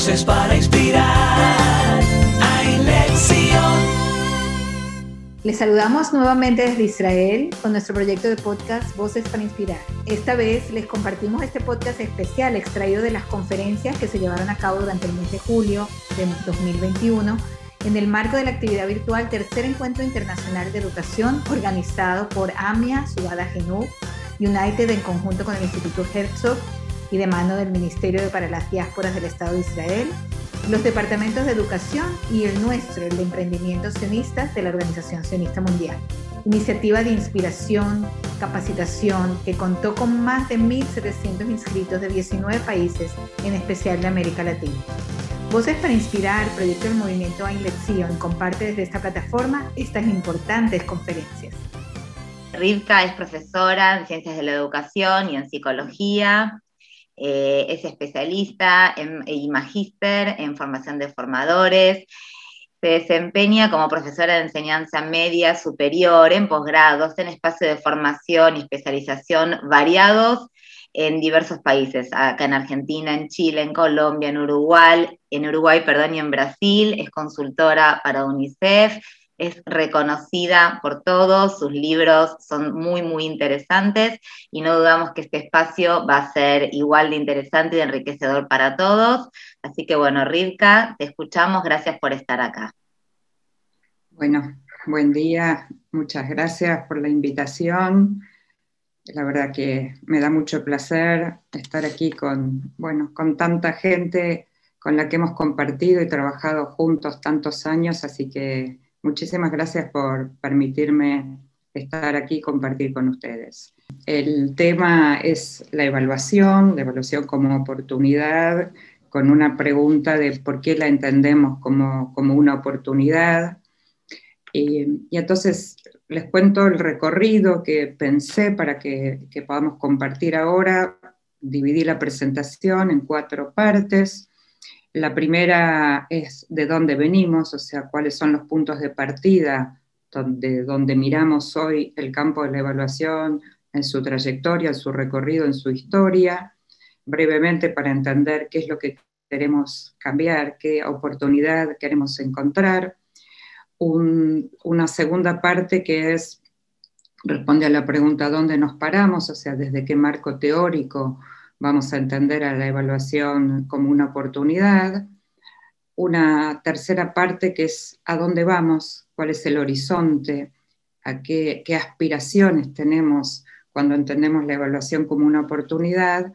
Voces para inspirar. Hay lección. Les saludamos nuevamente desde Israel con nuestro proyecto de podcast Voces para Inspirar. Esta vez les compartimos este podcast especial extraído de las conferencias que se llevaron a cabo durante el mes de julio de 2021 en el marco de la actividad virtual Tercer Encuentro Internacional de Educación organizado por AMIA, Subada Genú, United en conjunto con el Instituto Herzog y de mano del Ministerio para las Diásporas del Estado de Israel, los departamentos de educación y el nuestro, el de emprendimientos sionistas de la Organización Sionista Mundial. Iniciativa de inspiración, capacitación que contó con más de 1.700 inscritos de 19 países, en especial de América Latina. Voces para Inspirar, proyecto del movimiento A Lección, comparte desde esta plataforma estas importantes conferencias. Rivka es profesora en Ciencias de la Educación y en Psicología. Eh, es especialista en, y magíster en formación de formadores. Se desempeña como profesora de enseñanza media superior en posgrados, en espacios de formación y especialización variados en diversos países, acá en Argentina, en Chile, en Colombia, en Uruguay, en Uruguay, perdón, y en Brasil, es consultora para UNICEF, es reconocida por todos, sus libros son muy, muy interesantes y no dudamos que este espacio va a ser igual de interesante y enriquecedor para todos. Así que bueno, Rilka, te escuchamos, gracias por estar acá. Bueno, buen día, muchas gracias por la invitación. La verdad que me da mucho placer estar aquí con, bueno, con tanta gente con la que hemos compartido y trabajado juntos tantos años, así que Muchísimas gracias por permitirme estar aquí y compartir con ustedes. El tema es la evaluación, la evaluación como oportunidad, con una pregunta de por qué la entendemos como, una oportunidad. Y, entonces les cuento el recorrido que pensé para que, que podamos compartir ahora. Dividí la presentación en cuatro partes. La primera es de dónde venimos, o sea, cuáles son los puntos de partida donde, donde miramos hoy el campo de la evaluación en su trayectoria, en su recorrido, en su historia, brevemente para entender qué es lo que queremos cambiar, qué oportunidad queremos encontrar. una segunda parte que es, responde a la pregunta dónde nos paramos, o sea, desde qué marco teórico vamos a entender a la evaluación como una oportunidad. Una tercera parte que es a dónde vamos, cuál es el horizonte, a qué, aspiraciones tenemos cuando entendemos la evaluación como una oportunidad.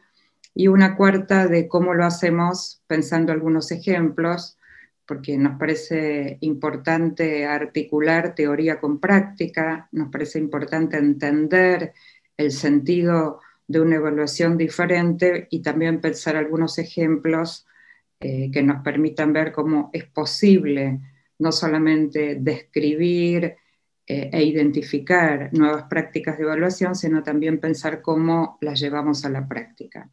Y una cuarta de cómo lo hacemos pensando algunos ejemplos, porque nos parece importante articular teoría con práctica, nos parece importante entender el sentido de una evaluación diferente y también pensar algunos ejemplos eh, que nos permitan ver cómo es posible no solamente describir eh, e identificar nuevas prácticas de evaluación, sino también pensar cómo las llevamos a la práctica.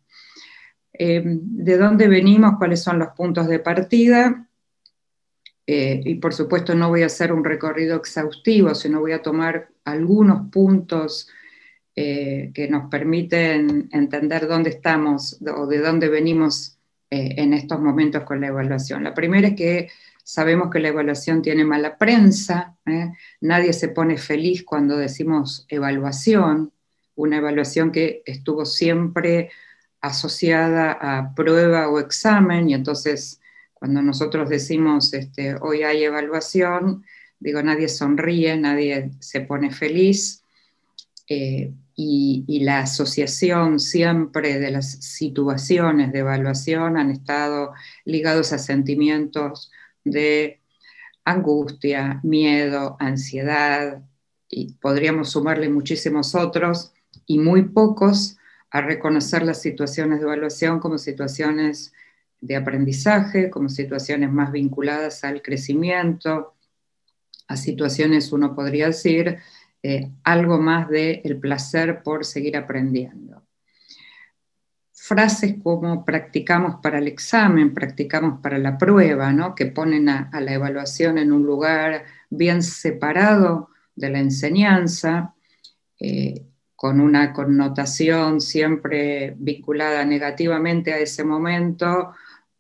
Eh, ¿De dónde venimos? ¿Cuáles son los puntos de partida? y por supuesto no voy a hacer un recorrido exhaustivo, sino voy a tomar algunos puntos eh, que nos permiten entender dónde estamos o de dónde venimos eh, en estos momentos con la evaluación. La primera es que sabemos que la evaluación tiene mala prensa, ¿eh? nadie se pone feliz cuando decimos evaluación, una evaluación que estuvo siempre asociada a prueba o examen, y entonces cuando nosotros decimos este, hoy hay evaluación, digo, nadie sonríe, nadie se pone feliz, y, la asociación siempre de las situaciones de evaluación han estado ligados a sentimientos de angustia, miedo, ansiedad, y podríamos sumarle muchísimos otros, y muy pocos a reconocer las situaciones de evaluación como situaciones de aprendizaje, como situaciones más vinculadas al crecimiento, a situaciones, uno podría decir, eh, algo más del el placer por seguir aprendiendo. Frases como practicamos para el examen, practicamos para la prueba, ¿no? que ponen a, la evaluación en un lugar bien separado de la enseñanza, eh, con una connotación siempre vinculada negativamente a ese momento,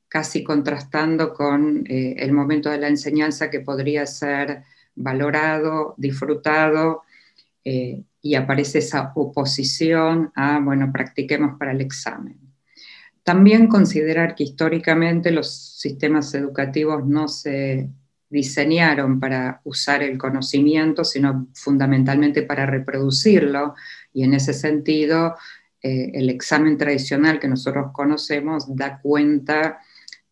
casi contrastando con eh, el momento de la enseñanza que podría ser valorado, disfrutado, eh, y aparece esa oposición a, bueno, practiquemos para el examen. También considerar que históricamente los sistemas educativos no se diseñaron para usar el conocimiento, sino fundamentalmente para reproducirlo, y en ese sentido eh, el examen tradicional que nosotros conocemos da cuenta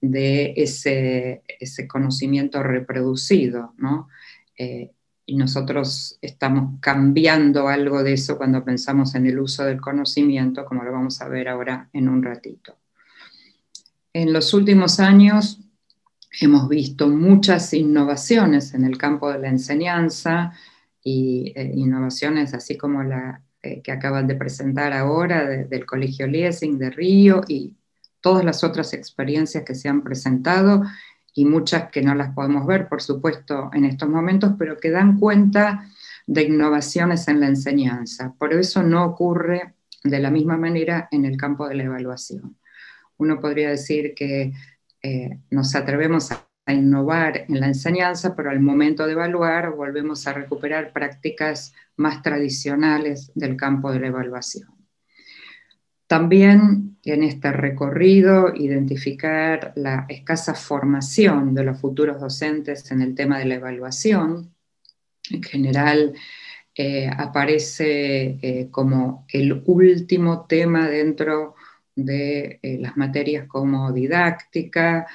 de ese, ese conocimiento reproducido, ¿no? Eh, y nosotros estamos cambiando algo de eso cuando pensamos en el uso del conocimiento, como lo vamos a ver ahora en un ratito. En los últimos años hemos visto muchas innovaciones en el campo de la enseñanza y eh, innovaciones así como la eh, que acaban de presentar ahora del Colegio Liesing de Río y todas las otras experiencias que se han presentado y muchas que no las podemos ver, por supuesto, en estos momentos, pero que dan cuenta de innovaciones en la enseñanza. Por eso no ocurre de la misma manera en el campo de la evaluación. Uno podría decir que eh, nos atrevemos a, a innovar en la enseñanza, pero al momento de evaluar volvemos a recuperar prácticas más tradicionales del campo de la evaluación. También en este recorrido identificar la escasa formación de los futuros docentes en el tema de la evaluación. En general eh, aparece eh, como el último tema dentro de eh, las materias como didáctica,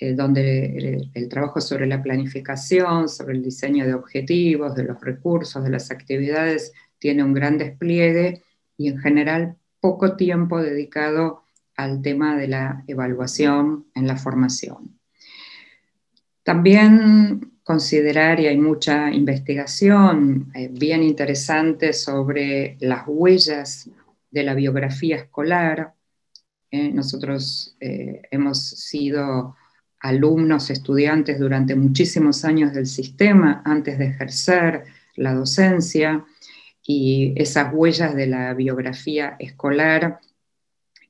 donde el, trabajo sobre la planificación, sobre el diseño de objetivos, de los recursos, de las actividades, tiene un gran despliegue y en general poco tiempo dedicado al tema de la evaluación en la formación. También considerar, y hay mucha investigación eh, bien interesante sobre las huellas de la biografía escolar. Eh, nosotros eh, hemos sido alumnos, estudiantes durante muchísimos años del sistema antes de ejercer la docencia y esas huellas de la biografía escolar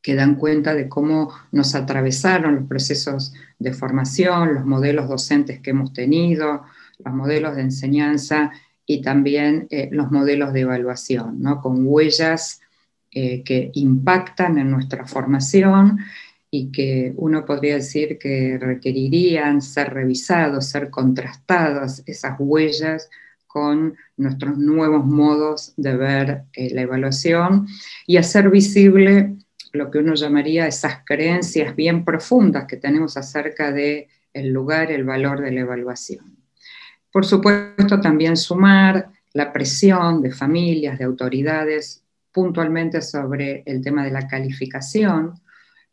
que dan cuenta de cómo nos atravesaron los procesos de formación, los modelos docentes que hemos tenido, los modelos de enseñanza y también eh, los modelos de evaluación, ¿no? con huellas eh, que impactan en nuestra formación y que uno podría decir que requerirían ser revisados, ser contrastadas esas huellas con nuestros nuevos modos de ver eh, la evaluación y hacer visible lo que uno llamaría esas creencias bien profundas que tenemos acerca de lugar, el valor de la evaluación. Por supuesto, también sumar la presión de familias, de autoridades, puntualmente sobre el tema de la calificación,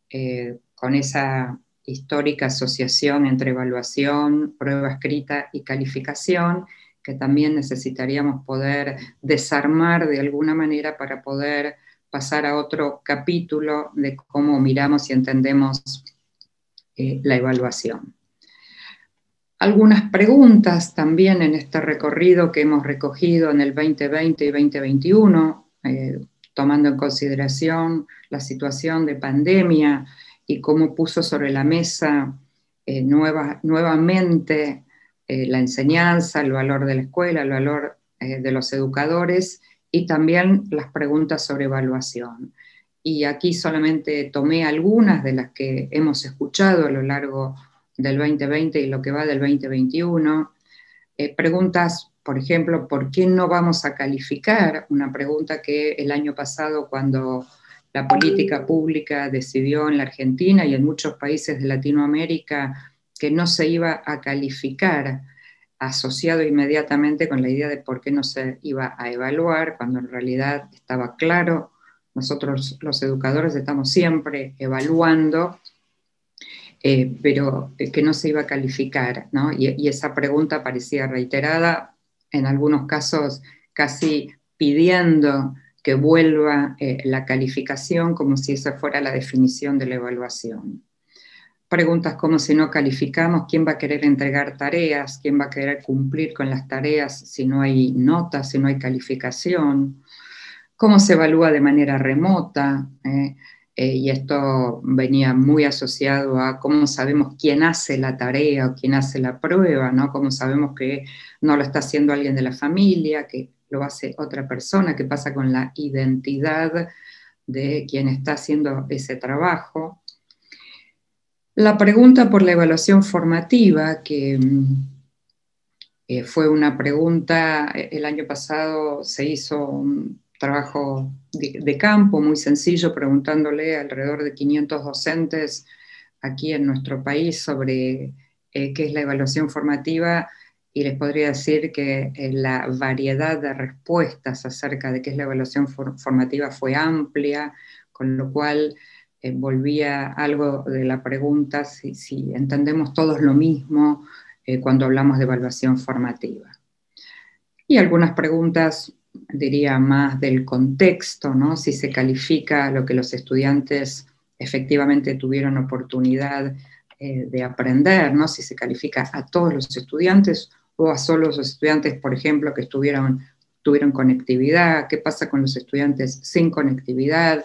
eh, con esa histórica asociación entre evaluación, prueba escrita y calificación, que también necesitaríamos poder desarmar de alguna manera para poder pasar a otro capítulo de cómo miramos y entendemos eh, la evaluación. Algunas preguntas también en este recorrido que hemos recogido en el 2020 y 2021, eh, tomando en consideración la situación de pandemia y cómo puso sobre la mesa eh, nuevamente eh, la enseñanza, el valor de la escuela, el valor eh, de los educadores y también las preguntas sobre evaluación. Y aquí solamente tomé algunas de las que hemos escuchado a lo largo del 2020 y lo que va del 2021. Eh, preguntas, por ejemplo, ¿por qué no vamos a calificar? Una pregunta que el año pasado cuando la política pública decidió en la Argentina y en muchos países de Latinoamérica que no se iba a calificar asociado inmediatamente con la idea de por qué no se iba a evaluar, cuando en realidad estaba claro, nosotros los educadores estamos siempre evaluando, eh, pero que no se iba a calificar, ¿no? y, esa pregunta parecía reiterada, en algunos casos casi pidiendo que vuelva eh, la calificación como si esa fuera la definición de la evaluación preguntas como si no calificamos, quién va a querer entregar tareas, quién va a querer cumplir con las tareas si no hay notas, si no hay calificación, cómo se evalúa de manera remota, eh, eh, y esto venía muy asociado a cómo sabemos quién hace la tarea o quién hace la prueba, ¿no? Cómo sabemos que no lo está haciendo alguien de la familia, que lo hace otra persona, qué pasa con la identidad de quien está haciendo ese trabajo. La pregunta por la evaluación formativa, que mm, eh, fue una pregunta, eh, el año pasado se hizo un trabajo de, campo muy sencillo, preguntándole alrededor de 500 docentes aquí en nuestro país sobre eh, qué es la evaluación formativa y les podría decir que la variedad de respuestas acerca de qué es la evaluación formativa fue amplia, con lo cual volvía algo de la pregunta si, entendemos todos lo mismo, eh, cuando hablamos de evaluación formativa. Y algunas preguntas, diría, más del contexto, ¿no? si se califica lo que los estudiantes efectivamente tuvieron oportunidad eh, de aprender, ¿no? si se califica a todos los estudiantes o a solo los estudiantes, por ejemplo, que estuvieron, tuvieron conectividad, qué pasa con los estudiantes sin conectividad.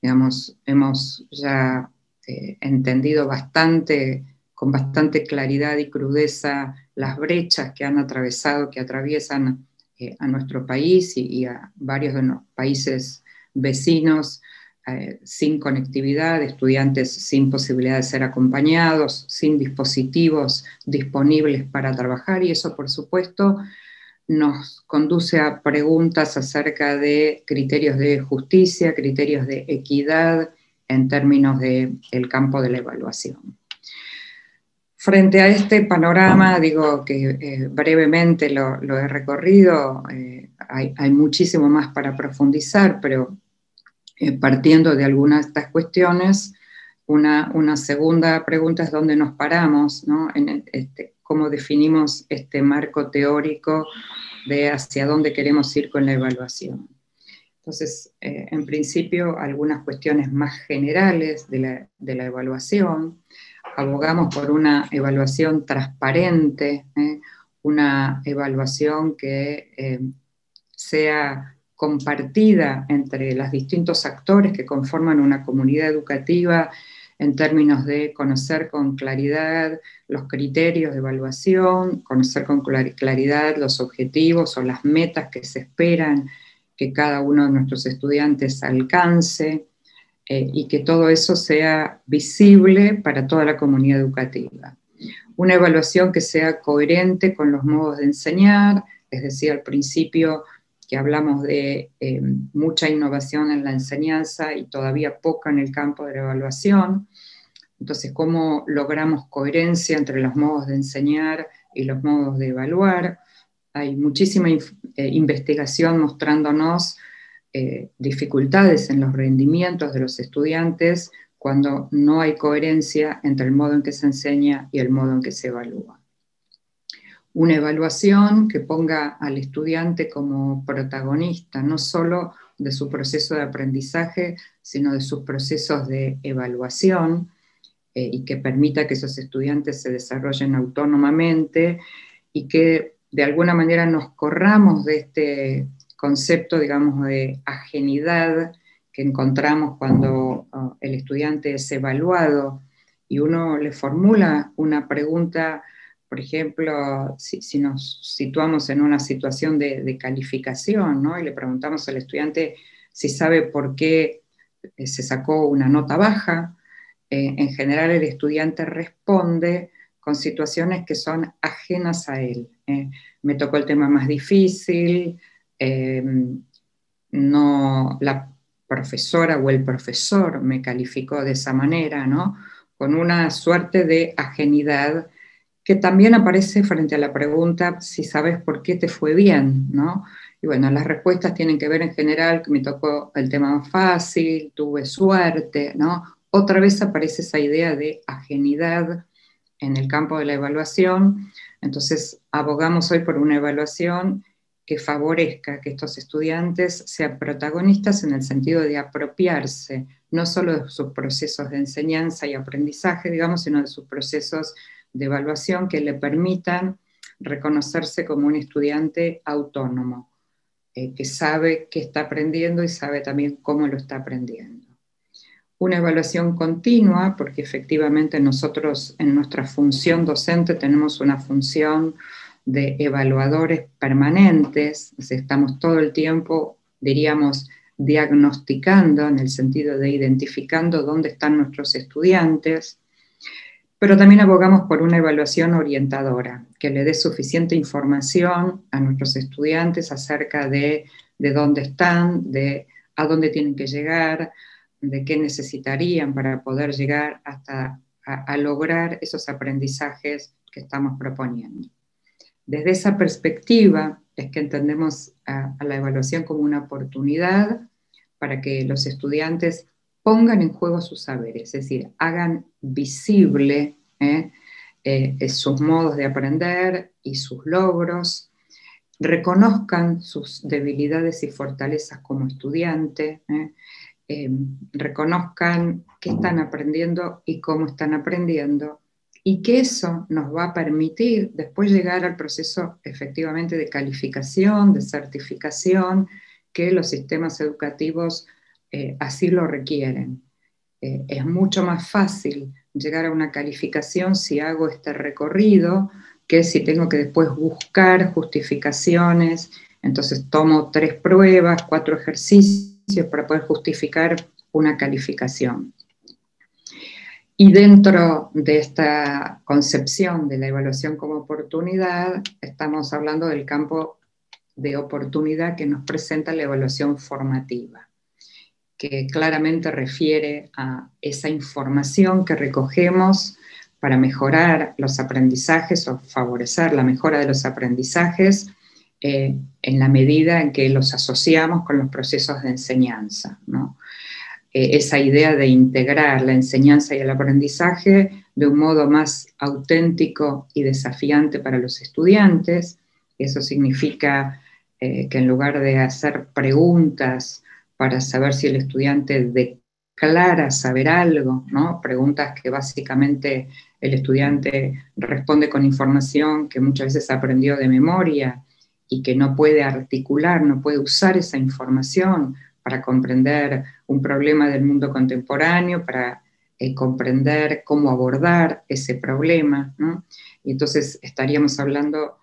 Digamos, hemos ya eh, entendido bastante con bastante claridad y crudeza las brechas que han atravesado, que atraviesan eh, a nuestro país y, a varios de los países vecinos eh, sin conectividad, estudiantes sin posibilidad de ser acompañados, sin dispositivos disponibles para trabajar. Y eso por supuesto nos conduce a preguntas acerca de criterios de justicia, criterios de equidad en términos del campo de la evaluación. Frente a este panorama, digo que eh, brevemente lo, he recorrido, eh, hay, muchísimo más para profundizar, pero eh, partiendo de algunas de estas cuestiones, una, segunda pregunta es dónde nos paramos, ¿no? en este, cómo definimos este marco teórico de hacia dónde queremos ir con la evaluación. Entonces, en principio, algunas cuestiones más generales de la, de la evaluación abogamos por una evaluación transparente, ¿eh? una evaluación que eh, sea compartida entre los distintos actores que conforman una comunidad educativa en términos de conocer con claridad los criterios de evaluación, conocer con claridad los objetivos o las metas que se esperan que cada uno de nuestros estudiantes alcance, eh, y que todo eso sea visible para toda la comunidad educativa. Una evaluación que sea coherente con los modos de enseñar, es decir, al principio que hablamos de eh, mucha innovación en la enseñanza y todavía poca en el campo de la evaluación. Entonces, ¿cómo logramos coherencia entre los modos de enseñar y los modos de evaluar? Hay muchísima eh, investigación mostrándonos eh, dificultades en los rendimientos de los estudiantes cuando no hay coherencia entre el modo en que se enseña y el modo en que se evalúa. Una evaluación que ponga al estudiante como protagonista, no solo de su proceso de aprendizaje, sino de sus procesos de evaluación eh, y que permita que esos estudiantes se desarrollen autónomamente y que de alguna manera nos corramos de este concepto, digamos, de ajenidad que encontramos cuando uh, el estudiante es evaluado y uno le formula una pregunta, por ejemplo, si, nos situamos en una situación de, calificación, ¿no? Y le preguntamos al estudiante si sabe por qué eh, se sacó una nota baja, eh, en general el estudiante responde con situaciones que son ajenas a él. ¿eh? me tocó el tema más difícil, Em, no, la profesora o el profesor me calificó de esa manera, ¿no? Con una suerte de ajenidad que también aparece frente a la pregunta si sabes por qué te fue bien, ¿no? Y bueno, las respuestas tienen que ver en general me tocó el tema más fácil, tuve suerte, ¿no? Otra vez aparece esa idea de ajenidad en el campo de la evaluación. Entonces, abogamos hoy por una evaluación que favorezca que estos estudiantes sean protagonistas en el sentido de apropiarse no solo de sus procesos de enseñanza y aprendizaje, digamos, sino de sus procesos de evaluación que le permitan reconocerse como un estudiante autónomo, eh, que sabe qué está aprendiendo y sabe también cómo lo está aprendiendo. una evaluación continua, porque efectivamente nosotros en nuestra función docente tenemos una función de evaluadores permanentes, estamos todo el tiempo, diríamos, diagnosticando en el sentido de identificando dónde están nuestros estudiantes, pero también abogamos por una evaluación orientadora, que le dé suficiente información a nuestros estudiantes acerca de, de dónde están, de a dónde tienen que llegar, de qué necesitarían para poder llegar hasta a, lograr esos aprendizajes que estamos proponiendo. Desde esa perspectiva es que entendemos a, la evaluación como una oportunidad para que los estudiantes pongan en juego sus saberes, es decir, hagan visible ¿eh? Eh, sus modos de aprender y sus logros, reconozcan sus debilidades y fortalezas como estudiante, ¿eh? Eh, reconozcan qué están aprendiendo y cómo están aprendiendo, y que eso nos va a permitir después llegar al proceso efectivamente de calificación, de certificación, que los sistemas educativos eh, así lo requieren. Eh, es mucho más fácil llegar a una calificación si hago este recorrido que si tengo que después buscar justificaciones, entonces tomo tres pruebas, cuatro ejercicios para poder justificar una calificación. Y dentro de esta concepción de la evaluación como oportunidad, estamos hablando del campo de oportunidad que nos presenta la evaluación formativa, que claramente refiere a esa información que recogemos para mejorar los aprendizajes o favorecer la mejora de los aprendizajes eh, en la medida en que los asociamos con los procesos de enseñanza. Eh, esa idea de integrar la enseñanza y el aprendizaje de un modo más auténtico y desafiante para los estudiantes. Eso significa eh, que en lugar de hacer preguntas para saber si el estudiante declara saber algo, ¿no? preguntas que básicamente el estudiante responde con información que muchas veces aprendió de memoria y que no puede articular, no puede usar esa información para comprender un problema del mundo contemporáneo, para eh, comprender cómo abordar ese problema. Y entonces estaríamos hablando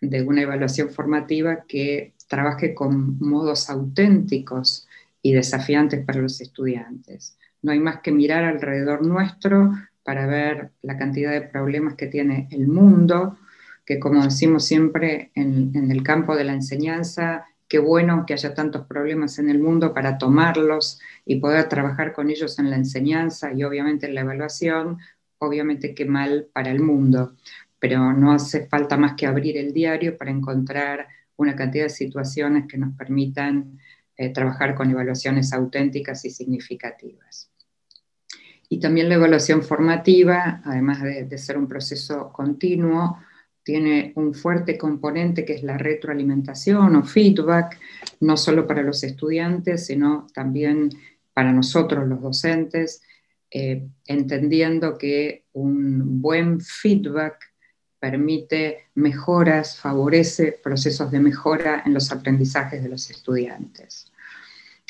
de una evaluación formativa que trabaje con modos auténticos y desafiantes para los estudiantes. No hay más que mirar alrededor nuestro para ver la cantidad de problemas que tiene el mundo, que como decimos siempre en, el campo de la enseñanza, qué bueno que haya tantos problemas en el mundo para tomarlos y poder trabajar con ellos en la enseñanza y obviamente en la evaluación, obviamente qué mal para el mundo, pero no hace falta más que abrir el diario para encontrar una cantidad de situaciones que nos permitan eh, trabajar con evaluaciones auténticas y significativas. Y también la evaluación formativa, además de ser un proceso continuo, tiene un fuerte componente que es la retroalimentación o feedback, no solo para los estudiantes, sino también para nosotros los docentes, eh, entendiendo que un buen feedback permite mejoras, favorece procesos de mejora en los aprendizajes de los estudiantes.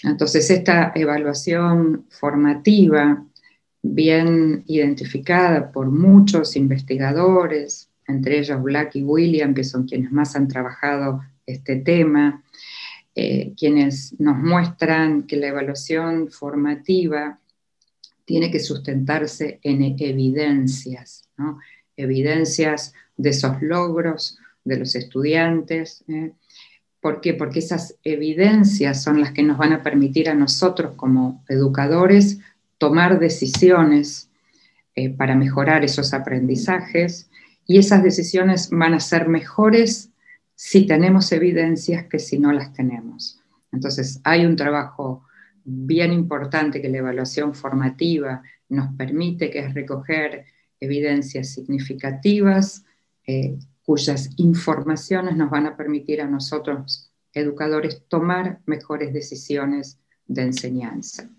Entonces, esta evaluación formativa, bien identificada por muchos investigadores, entre ellos Black y William, que son quienes más han trabajado este tema, eh, quienes nos muestran que la evaluación formativa tiene que sustentarse en evidencias, evidencias de esos logros de los estudiantes. ¿eh? ¿Por qué? Porque esas evidencias son las que nos van a permitir a nosotros como educadores tomar decisiones eh, para mejorar esos aprendizajes y esas decisiones van a ser mejores si tenemos evidencias que si no las tenemos. Entonces, hay un trabajo bien importante que la evaluación formativa nos permite, que es recoger evidencias significativas, eh, cuyas informaciones nos van a permitir a nosotros, educadores, tomar mejores decisiones de enseñanza.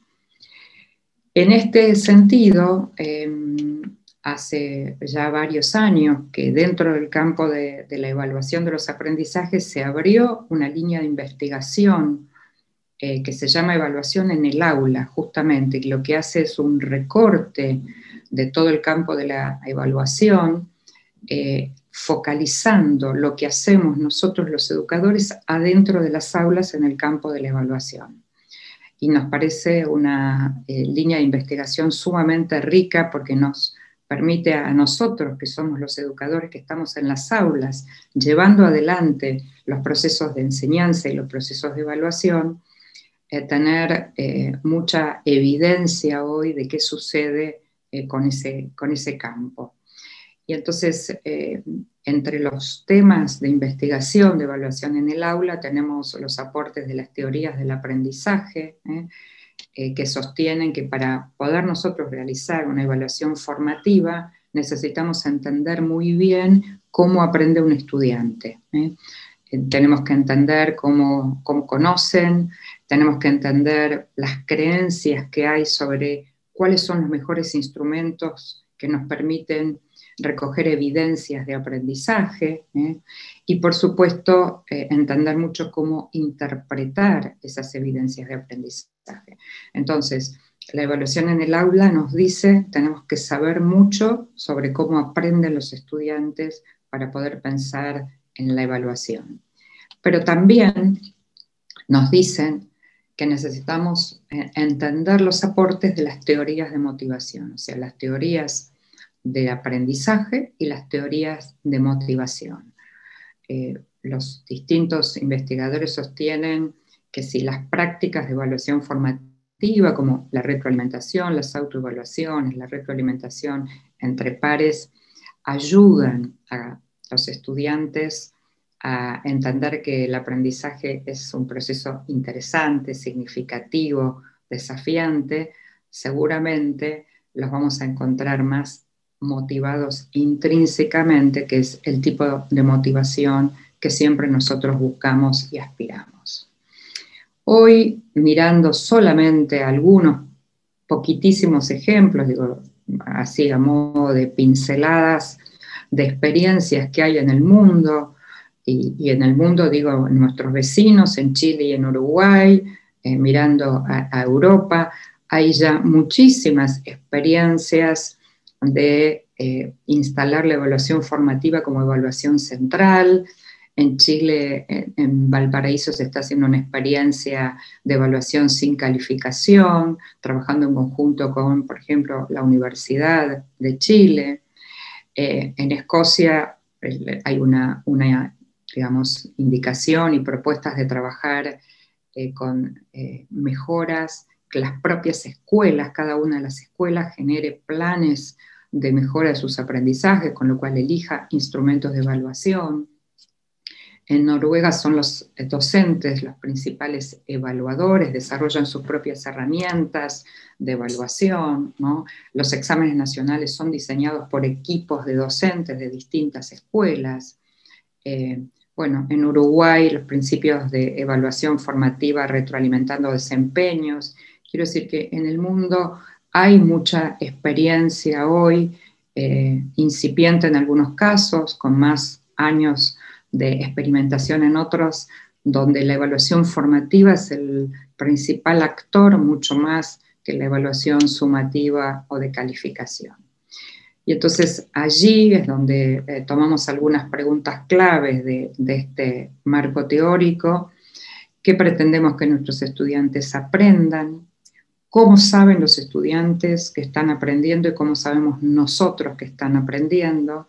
En este sentido, em, hace ya varios años que dentro del campo de, la evaluación de los aprendizajes se abrió una línea de investigación eh, que se llama Evaluación en el aula, justamente, y lo que hace es un recorte de todo el campo de la evaluación, eh, focalizando lo que hacemos nosotros los educadores adentro de las aulas en el campo de la evaluación. Y nos parece una eh, línea de investigación sumamente rica porque nos permite a nosotros, que somos los educadores que estamos en las aulas, llevando adelante los procesos de enseñanza y los procesos de evaluación, eh, tener mucha evidencia hoy de qué sucede eh, con, ese, con ese campo. Y entonces, entre los temas de investigación, de evaluación en el aula, tenemos los aportes de las teorías del aprendizaje, que sostienen que para poder nosotros realizar una evaluación formativa, necesitamos entender muy bien cómo aprende un estudiante. tenemos que entender cómo, cómo conocen, tenemos que entender las creencias que hay sobre cuáles son los mejores instrumentos que nos permiten recoger evidencias de aprendizaje ¿eh? y por supuesto eh, entender mucho cómo interpretar esas evidencias de aprendizaje. Entonces, la evaluación en el aula nos dice, tenemos que saber mucho sobre cómo aprenden los estudiantes para poder pensar en la evaluación. Pero también nos dicen que necesitamos eh, entender los aportes de las teorías de motivación, o sea, las teorías de aprendizaje y las teorías de motivación. Eh, los distintos investigadores sostienen que si las prácticas de evaluación formativa, como la retroalimentación, las autoevaluaciones, la retroalimentación entre pares, ayudan a los estudiantes a entender que el aprendizaje es un proceso interesante, significativo, desafiante, seguramente los vamos a encontrar más motivados intrínsecamente, que es el tipo de motivación que siempre nosotros buscamos y aspiramos. Hoy, mirando solamente algunos poquitísimos ejemplos, digo así a modo de pinceladas de experiencias que hay en el mundo, y, en el mundo, digo, nuestros vecinos, en Chile y en Uruguay, eh, mirando a, Europa, hay ya muchísimas experiencias de eh, instalar la evaluación formativa como evaluación central. En Chile, en, Valparaíso, se está haciendo una experiencia de evaluación sin calificación, trabajando en conjunto con, por ejemplo, la Universidad de Chile. Eh, en Escocia hay una digamos, indicación y propuestas de trabajar eh, con eh, mejoras, que las propias escuelas, cada una de las escuelas genere planes de mejora de sus aprendizajes, con lo cual elija instrumentos de evaluación. En Noruega son los docentes los principales evaluadores, desarrollan sus propias herramientas de evaluación. Los exámenes nacionales son diseñados por equipos de docentes de distintas escuelas. Eh, bueno, en Uruguay los principios de evaluación formativa retroalimentando desempeños. Quiero decir que en el mundo hay mucha experiencia hoy, eh, incipiente en algunos casos, con más años de experimentación en otros, donde la evaluación formativa es el principal actor mucho más que la evaluación sumativa o de calificación. Y entonces allí es donde eh, tomamos algunas preguntas claves de, este marco teórico, qué pretendemos que nuestros estudiantes aprendan, cómo saben los estudiantes que están aprendiendo y cómo sabemos nosotros que están aprendiendo,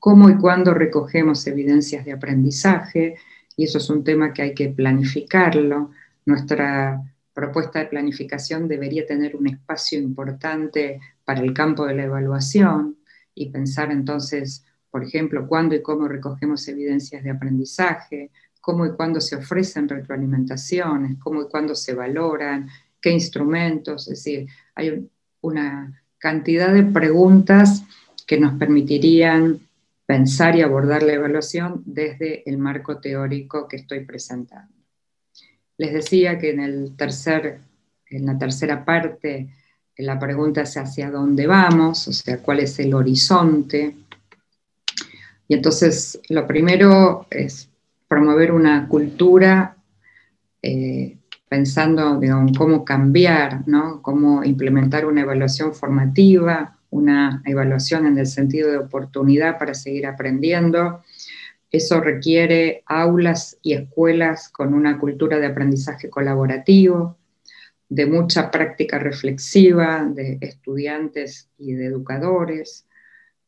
cómo y cuándo recogemos evidencias de aprendizaje, y eso es un tema que hay que planificarlo. Nuestra propuesta de planificación debería tener un espacio importante para el campo de la evaluación y pensar entonces, por ejemplo, cuándo y cómo recogemos evidencias de aprendizaje, cómo y cuándo se ofrecen retroalimentaciones, cómo y cuándo se valoran, qué instrumentos, es decir, hay una cantidad de preguntas que nos permitirían pensar y abordar la evaluación desde el marco teórico que estoy presentando. Les decía que en, el tercer, en la tercera parte la pregunta es hacia dónde vamos, o sea, cuál es el horizonte. Y entonces lo primero es promover una cultura eh, pensando en cómo cambiar, ¿no? cómo implementar una evaluación formativa, una evaluación en el sentido de oportunidad para seguir aprendiendo. Eso requiere aulas y escuelas con una cultura de aprendizaje colaborativo, de mucha práctica reflexiva de estudiantes y de educadores,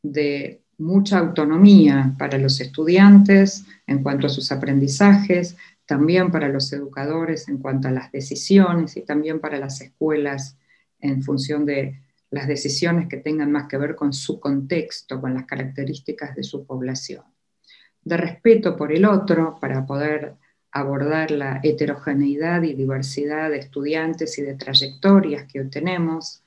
de mucha autonomía para los estudiantes en cuanto a sus aprendizajes, también para los educadores en cuanto a las decisiones y también para las escuelas en función de las decisiones que tengan más que ver con su contexto, con las características de su población. De respeto por el otro para poder abordar la heterogeneidad y diversidad de estudiantes y de trayectorias que obtenemos,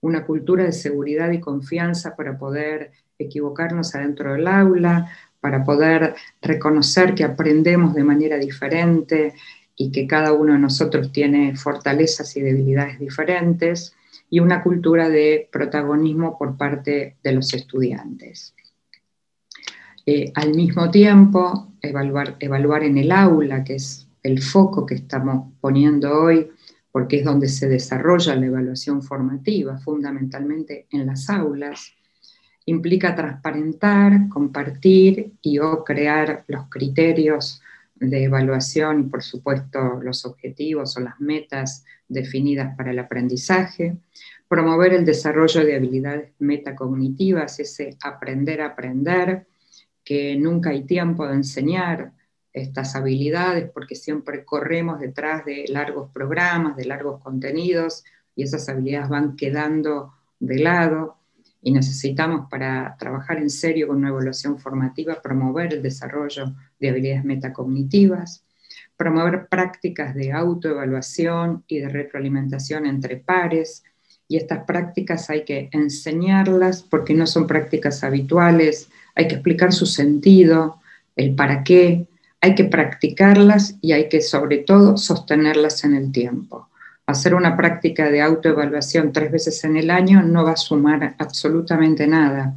una cultura de seguridad y confianza para poder equivocarnos adentro del aula, para poder reconocer que aprendemos de manera diferente y que cada uno de nosotros tiene fortalezas y debilidades diferentes, y una cultura de protagonismo por parte de los estudiantes. Eh, al mismo tiempo, evaluar, evaluar en el aula, que es el foco que estamos poniendo hoy, porque es donde se desarrolla la evaluación formativa, fundamentalmente en las aulas, implica transparentar, compartir y o crear los criterios de evaluación y por supuesto los objetivos o las metas definidas para el aprendizaje, promover el desarrollo de habilidades metacognitivas, ese aprender a aprender, que nunca hay tiempo de enseñar estas habilidades porque siempre corremos detrás de largos programas, de largos contenidos y esas habilidades van quedando de lado y necesitamos para trabajar en serio con una evaluación formativa promover el desarrollo de habilidades metacognitivas, promover prácticas de autoevaluación y de retroalimentación entre pares, y estas prácticas hay que enseñarlas porque no son prácticas habituales, hay que explicar su sentido, el para qué, hay que practicarlas y hay que sobre todo sostenerlas en el tiempo hacer una práctica de autoevaluación tres veces en el año no va a sumar absolutamente nada.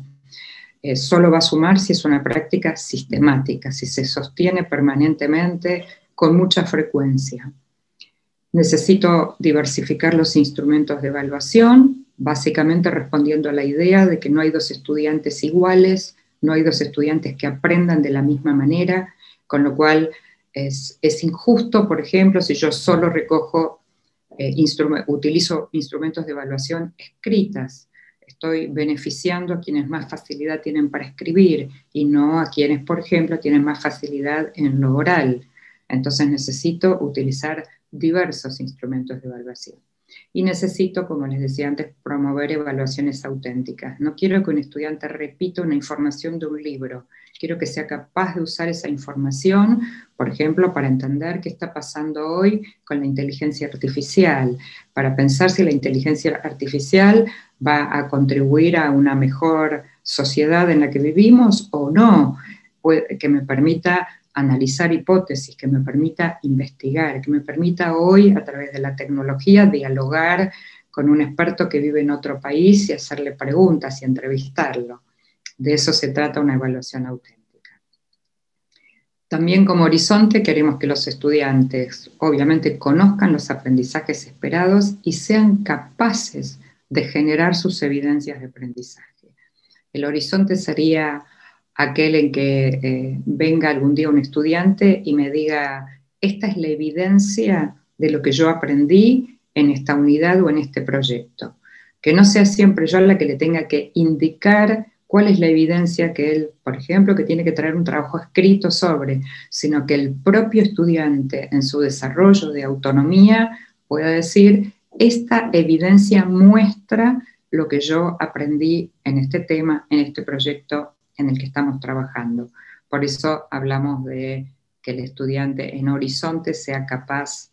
Eh, solo va a sumar si es una práctica sistemática, si se sostiene permanentemente con mucha frecuencia. Necesito diversificar los instrumentos de evaluación, básicamente respondiendo a la idea de que no hay dos estudiantes iguales, no hay dos estudiantes que aprendan de la misma manera, con lo cual es, injusto, por ejemplo, si yo solo recojo eh, utilizo instrumentos de evaluación escritas. Estoy beneficiando a quienes más facilidad tienen para escribir y no a quienes, por ejemplo, tienen más facilidad en lo oral. Entonces necesito utilizar diversos instrumentos de evaluación. Y necesito, como les decía antes, promover evaluaciones auténticas. No quiero que un estudiante repita una información de un libro. Quiero que sea capaz de usar esa información, por ejemplo, para entender qué está pasando hoy con la inteligencia artificial, para pensar si la inteligencia artificial va a contribuir a una mejor sociedad en la que vivimos o no, que me permita analizar hipótesis, que me permita investigar, que me permita hoy, a través de la tecnología, dialogar con un experto que vive en otro país y hacerle preguntas y entrevistarlo. De eso se trata una evaluación auténtica. También como horizonte queremos que los estudiantes obviamente conozcan los aprendizajes esperados y sean capaces de generar sus evidencias de aprendizaje. El horizonte sería aquel en que eh, venga algún día un estudiante y me diga, esta es la evidencia de lo que yo aprendí en esta unidad o en este proyecto. Que no sea siempre yo la que le tenga que indicar cuál es la evidencia que él, por ejemplo, que tiene que traer un trabajo escrito sobre, sino que el propio estudiante en su desarrollo de autonomía pueda decir, esta evidencia muestra lo que yo aprendí en este tema, en este proyecto en el que estamos trabajando. Por eso hablamos de que el estudiante en horizonte sea capaz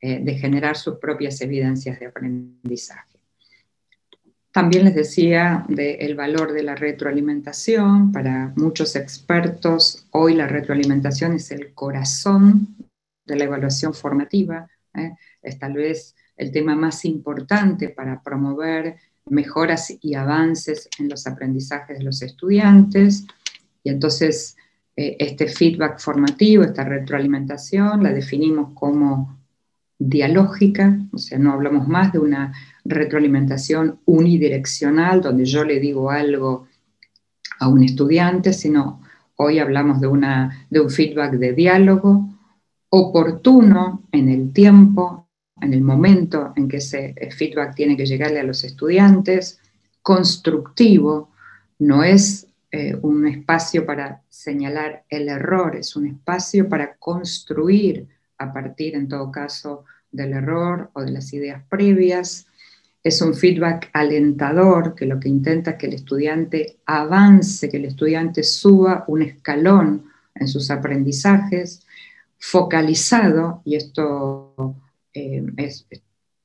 eh, de generar sus propias evidencias de aprendizaje. También les decía del valor de la retroalimentación. Para muchos expertos, hoy la retroalimentación es el corazón de la evaluación formativa. ¿eh? Es tal vez el tema más importante para promover mejoras y avances en los aprendizajes de los estudiantes. Y entonces eh, este feedback formativo, esta retroalimentación, la definimos como dialógica, o sea, no hablamos más de una retroalimentación unidireccional donde yo le digo algo a un estudiante, sino hoy hablamos de, una, de un feedback de diálogo oportuno en el tiempo, en el momento en que ese feedback tiene que llegarle a los estudiantes, constructivo, no es eh, un espacio para señalar el error, es un espacio para construir a partir, en todo caso, del error o de las ideas previas. Es un feedback alentador que lo que intenta es que el estudiante avance, que el estudiante suba un escalón en sus aprendizajes, focalizado, y esto eh, es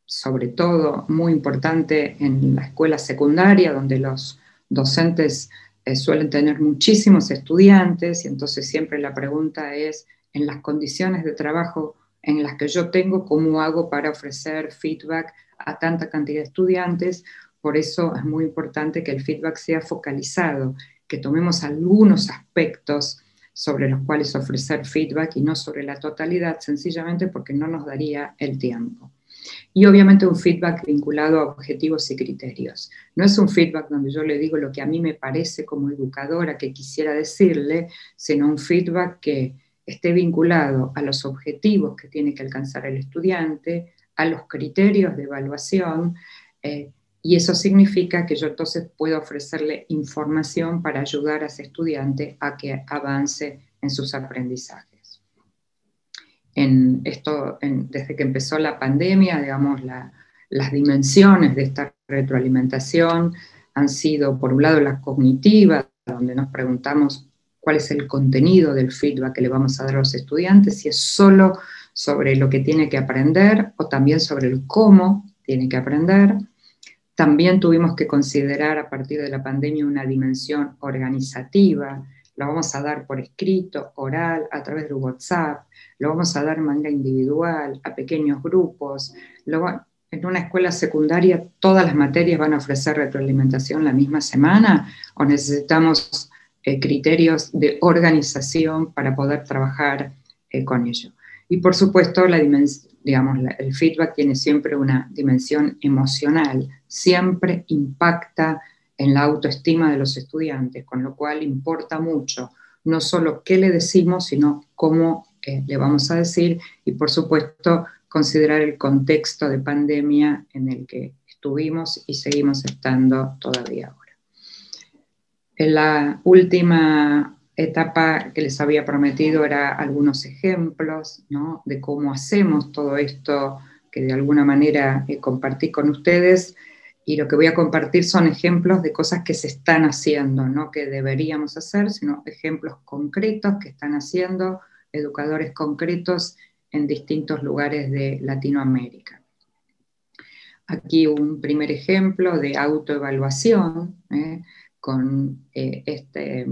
sobre todo muy importante en la escuela secundaria, donde los docentes eh, suelen tener muchísimos estudiantes, y entonces siempre la pregunta es, en las condiciones de trabajo en las que yo tengo, cómo hago para ofrecer feedback a tanta cantidad de estudiantes. Por eso es muy importante que el feedback sea focalizado, que tomemos algunos aspectos sobre los cuales ofrecer feedback y no sobre la totalidad, sencillamente porque no nos daría el tiempo. Y obviamente un feedback vinculado a objetivos y criterios. No es un feedback donde yo le digo lo que a mí me parece como educadora que quisiera decirle, sino un feedback que esté vinculado a los objetivos que tiene que alcanzar el estudiante, a los criterios de evaluación, eh, y eso significa que yo entonces puedo ofrecerle información para ayudar a ese estudiante a que avance en sus aprendizajes. En esto, desde que empezó la pandemia, digamos, las dimensiones de esta retroalimentación han sido, por un lado, las cognitivas, donde nos preguntamos cuál es el contenido del feedback que le vamos a dar a los estudiantes, si es solo sobre lo que tiene que aprender o también sobre el cómo tiene que aprender. También tuvimos que considerar a partir de la pandemia una dimensión organizativa, lo vamos a dar por escrito, oral, a través de WhatsApp, lo vamos a dar de manera individual, a pequeños grupos. en una escuela secundaria, ¿todas las materias van a ofrecer retroalimentación la misma semana o necesitamos eh, criterios de organización para poder trabajar eh, con ello. Y por supuesto, la digamos, el feedback tiene siempre una dimensión emocional, siempre impacta en la autoestima de los estudiantes, con lo cual importa mucho no solo qué le decimos, sino cómo eh, le vamos a decir y por supuesto considerar el contexto de pandemia en el que estuvimos y seguimos estando todavía en la última etapa que les había prometido era algunos ejemplos de cómo hacemos todo esto que de alguna manera eh, compartí con ustedes y lo que voy a compartir son ejemplos de cosas que se están haciendo, no que deberíamos hacer, sino ejemplos concretos que están haciendo educadores concretos en distintos lugares de Latinoamérica. Aquí un primer ejemplo de autoevaluación. ¿eh? con eh, este,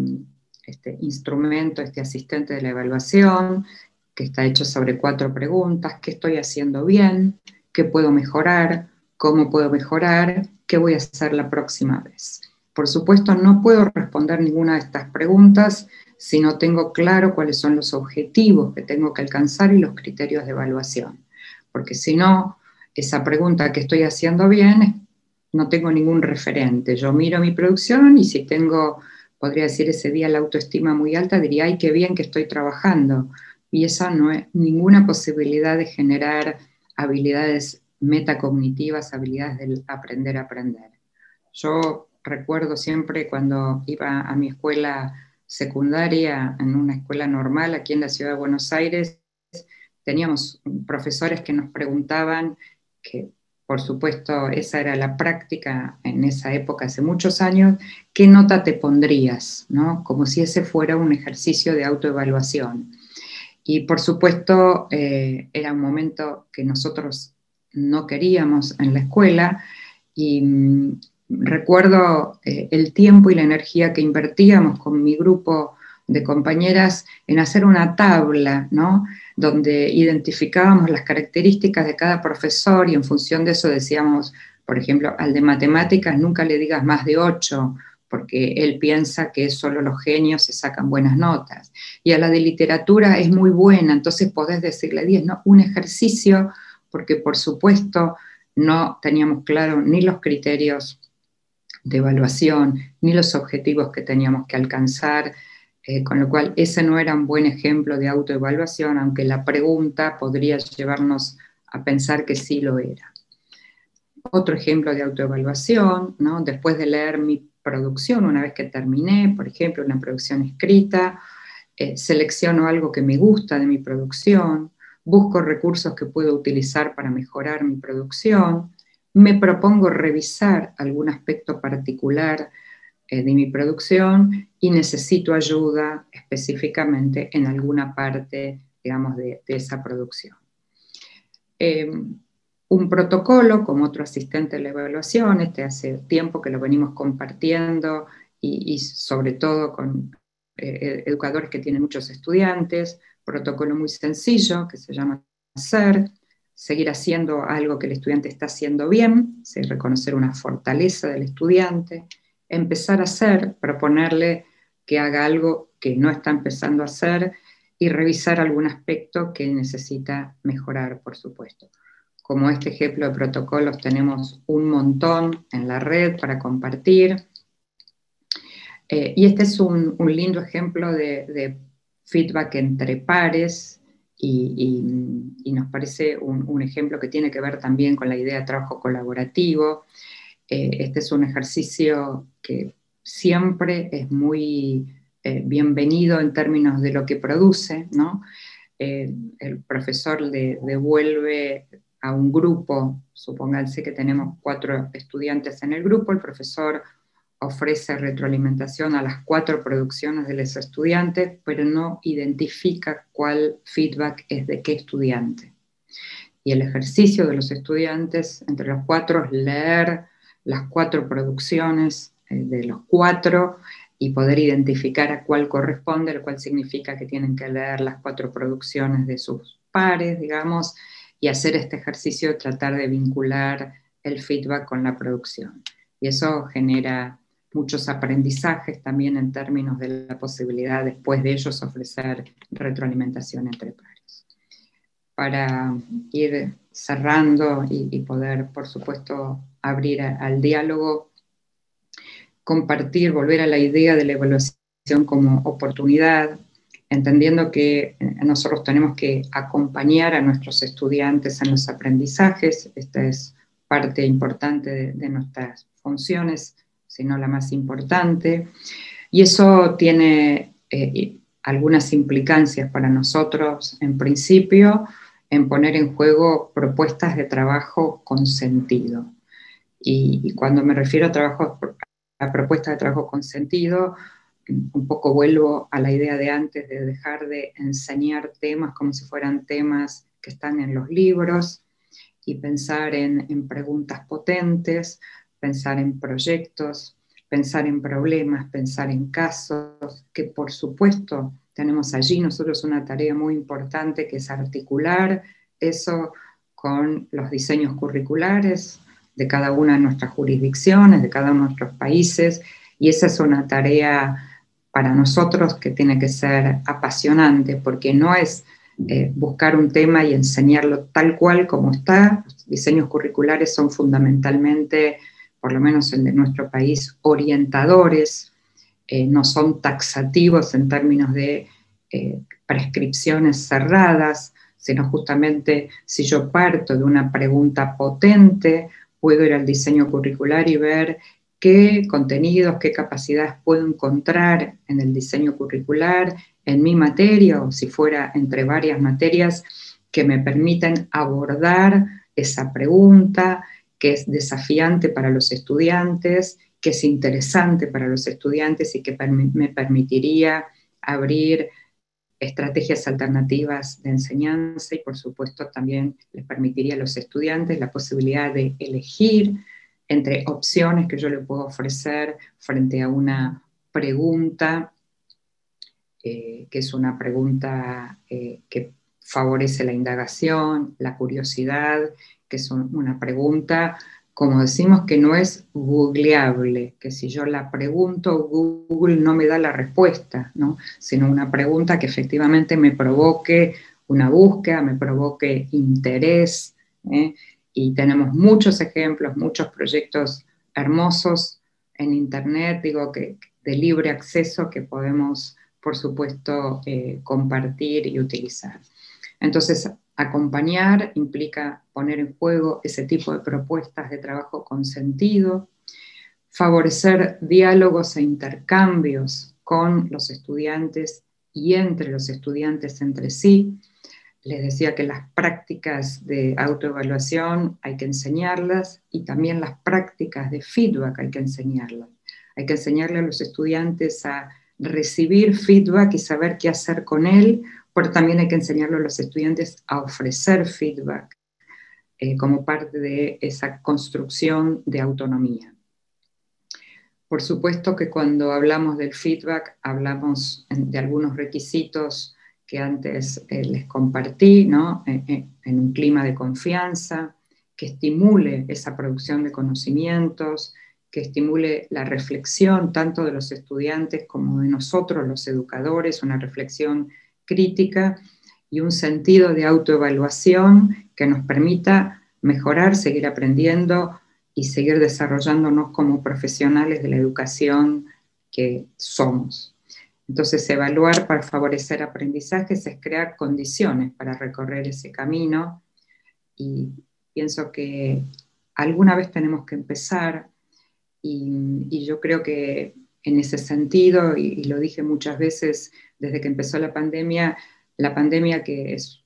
este, instrumento, este asistente de la evaluación, que está hecho sobre cuatro preguntas, ¿qué estoy haciendo bien? ¿Qué puedo mejorar? ¿Cómo puedo mejorar? ¿Qué voy a hacer la próxima vez? Por supuesto, no puedo responder ninguna de estas preguntas si no tengo claro cuáles son los objetivos que tengo que alcanzar y los criterios de evaluación. Porque si no, esa pregunta que estoy haciendo bien no tengo ningún referente. Yo miro mi producción y si tengo, podría decir ese día la autoestima muy alta, diría, ay, qué bien que estoy trabajando. Y esa no es ninguna posibilidad de generar habilidades metacognitivas, habilidades del aprender a aprender. Yo recuerdo siempre cuando iba a mi escuela secundaria, en una escuela normal aquí en la ciudad de Buenos Aires, teníamos profesores que nos preguntaban que por supuesto, esa era la práctica en esa época, hace muchos años, ¿qué nota te pondrías? ¿no? Como si ese fuera un ejercicio de autoevaluación. Y por supuesto, eh, era un momento que nosotros no queríamos en la escuela y mm, recuerdo eh, el tiempo y la energía que invertíamos con mi grupo de compañeras en hacer una tabla, ¿no? Donde identificábamos las características de cada profesor y en función de eso decíamos, por ejemplo, al de matemáticas nunca le digas más de 8, porque él piensa que solo los genios se sacan buenas notas. Y a la de literatura es muy buena, entonces podés decirle 10, ¿no? Un ejercicio porque por supuesto no teníamos claro ni los criterios de evaluación, ni los objetivos que teníamos que alcanzar, eh, con lo cual ese no era un buen ejemplo de autoevaluación, aunque la pregunta podría llevarnos a pensar que sí lo era. Otro ejemplo de autoevaluación, después de leer mi producción, una vez que terminé, por ejemplo, una producción escrita, eh, selecciono algo que me gusta de mi producción, busco recursos que puedo utilizar para mejorar mi producción, me propongo revisar algún aspecto particular eh, de mi producción y necesito ayuda específicamente en alguna parte, digamos, de, esa producción. Em, un protocolo como otro asistente de la evaluación, este hace tiempo que lo venimos compartiendo y, sobre todo con eh, educadores que tienen muchos estudiantes, protocolo muy sencillo que se llama hacer, seguir haciendo algo que el estudiante está haciendo bien, reconocer una fortaleza del estudiante, empezar a hacer, proponerle que haga algo que no está empezando a hacer y revisar algún aspecto que necesita mejorar, por supuesto. Como este ejemplo de protocolos tenemos un montón en la red para compartir. Eh, y este es un, lindo ejemplo de, feedback entre pares y, nos parece un, ejemplo que tiene que ver también con la idea de trabajo colaborativo. Eh, este es un ejercicio que siempre es muy eh, bienvenido en términos de lo que produce, ¿no? el profesor le devuelve a un grupo, supónganse que tenemos cuatro estudiantes en el grupo, el profesor ofrece retroalimentación a las cuatro producciones de los estudiantes, pero no identifica cuál feedback es de qué estudiante. Y el ejercicio de los estudiantes entre los cuatro es leer las cuatro producciones eh, de los cuatro y poder identificar a cuál corresponde, lo cual significa que tienen que leer las cuatro producciones de sus pares, digamos, y hacer este ejercicio de tratar de vincular el feedback con la producción. Y eso genera muchos aprendizajes también en términos de la posibilidad después de ellos ofrecer retroalimentación entre pares. Para ir cerrando y, poder, por supuesto, abrir al diálogo, compartir, volver a la idea de la evaluación como oportunidad, entendiendo que eh, nosotros tenemos que acompañar a nuestros estudiantes en los aprendizajes, esta es parte importante de, nuestras funciones, sino la más importante, y eso tiene eh, algunas implicancias para nosotros, en principio, en poner en juego propuestas de trabajo con sentido. Y, cuando me refiero a, trabajo, a propuestas de trabajo con sentido, un poco vuelvo a la idea de antes de dejar de enseñar temas como si fueran temas que están en los libros y pensar en, preguntas potentes, pensar en proyectos, pensar en problemas, pensar en casos, que por supuesto tenemos allí nosotros una tarea muy importante que es articular eso con los diseños curriculares de cada una de nuestras jurisdicciones, de cada uno de nuestros países, y esa es una tarea para nosotros que tiene que ser apasionante, porque no es eh, buscar un tema y enseñarlo tal cual como está. Los diseños curriculares son fundamentalmente, por lo menos en de nuestro país, orientadores, eh, no son taxativos en términos de eh, prescripciones cerradas, sino justamente si yo parto de una pregunta potente, puedo ir al diseño curricular y ver qué contenidos, qué capacidades puedo encontrar en el diseño curricular, en mi materia o si fuera entre varias materias que me permiten abordar esa pregunta que es desafiante para los estudiantes, que es interesante para los estudiantes y que me permitiría abrir estrategias alternativas de enseñanza y por supuesto también les permitiría a los estudiantes la posibilidad de elegir entre opciones que yo le puedo ofrecer frente a una pregunta, eh, que es una pregunta eh, que favorece la indagación, la curiosidad, que es una pregunta, como decimos, que no es googleable, que si yo la pregunto, Google no me da la respuesta, ¿no? sino una pregunta que efectivamente me provoque una búsqueda, me provoque interés, ¿eh? y tenemos muchos ejemplos, muchos proyectos hermosos en Internet, digo que de libre acceso que podemos, por supuesto, eh, compartir y utilizar. Entonces, acompañar implica poner en juego ese tipo de propuestas de trabajo con sentido, favorecer diálogos e intercambios con los estudiantes y entre los estudiantes entre sí, les decía que las prácticas de autoevaluación hay que enseñarlas y también las prácticas de feedback hay que enseñarlas. Hay que enseñarle a los estudiantes a recibir feedback y saber qué hacer con él, pero también hay que enseñarle a los estudiantes a ofrecer feedback eh, como parte de esa construcción de autonomía. Por supuesto que cuando hablamos del feedback hablamos de algunos requisitos que antes eh, les compartí, ¿no? en, un clima de confianza, que estimule esa producción de conocimientos, que estimule la reflexión tanto de los estudiantes como de nosotros, los educadores, una reflexión crítica y un sentido de autoevaluación que nos permita mejorar, seguir aprendiendo y seguir desarrollándonos como profesionales de la educación que somos. Entonces, evaluar para favorecer aprendizajes es crear condiciones para recorrer ese camino y pienso que alguna vez tenemos que empezar y, yo creo que en ese sentido, y, lo dije muchas veces desde que empezó la pandemia, la pandemia que es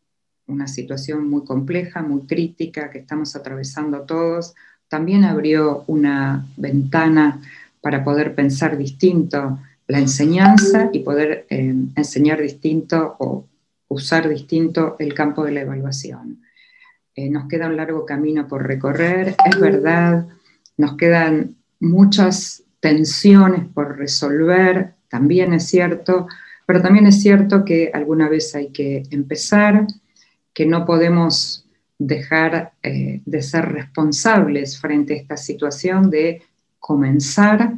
una situación muy compleja, muy crítica, que estamos atravesando todos, también abrió una ventana para poder pensar distinto la enseñanza y poder eh, enseñar distinto o usar distinto el campo de la evaluación. Eh, nos queda un largo camino por recorrer, es verdad, nos quedan muchas tensiones por resolver, también es cierto, pero también es cierto que alguna vez hay que empezar, que no podemos dejar eh, de ser responsables frente a esta situación de comenzar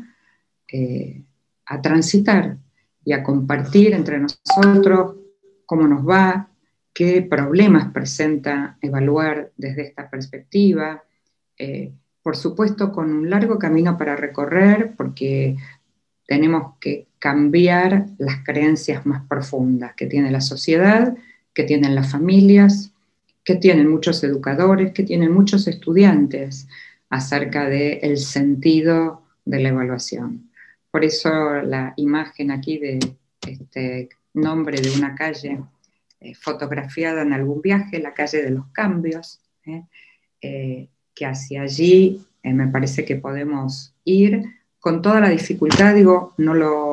a transitar y a compartir entre nosotros cómo nos va, qué problemas presenta evaluar desde esta perspectiva. Eh, por supuesto, con un largo camino para recorrer, porque tenemos que cambiar las creencias más profundas que tiene la sociedad, que tienen las familias, que tienen muchos educadores, que tienen muchos estudiantes acerca del el sentido de la evaluación. Por eso la imagen aquí de este nombre de una calle eh, fotografiada en algún viaje, la calle de los cambios, ¿eh? Eh, que hacia allí me parece que podemos ir con toda la dificultad, digo, no lo,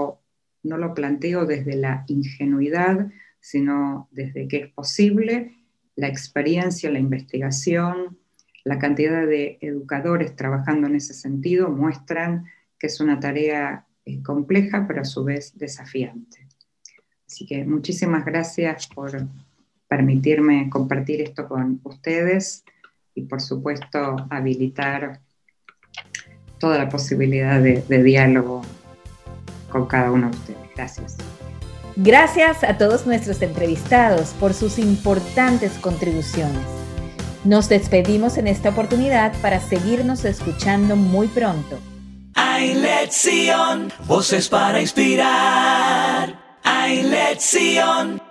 no lo planteo desde la ingenuidad, sino desde que es posible, la experiencia, la investigación, la cantidad de educadores trabajando en ese sentido muestran que es una tarea compleja, pero a su vez desafiante. Así que muchísimas gracias por permitirme compartir esto con ustedes y por supuesto habilitar toda la posibilidad de, de diálogo con cada uno de ustedes. Gracias. Gracias a todos nuestros entrevistados por sus importantes contribuciones. Nos despedimos en esta oportunidad para seguirnos escuchando muy pronto. Hay lección, voces para inspirar. Hay lección.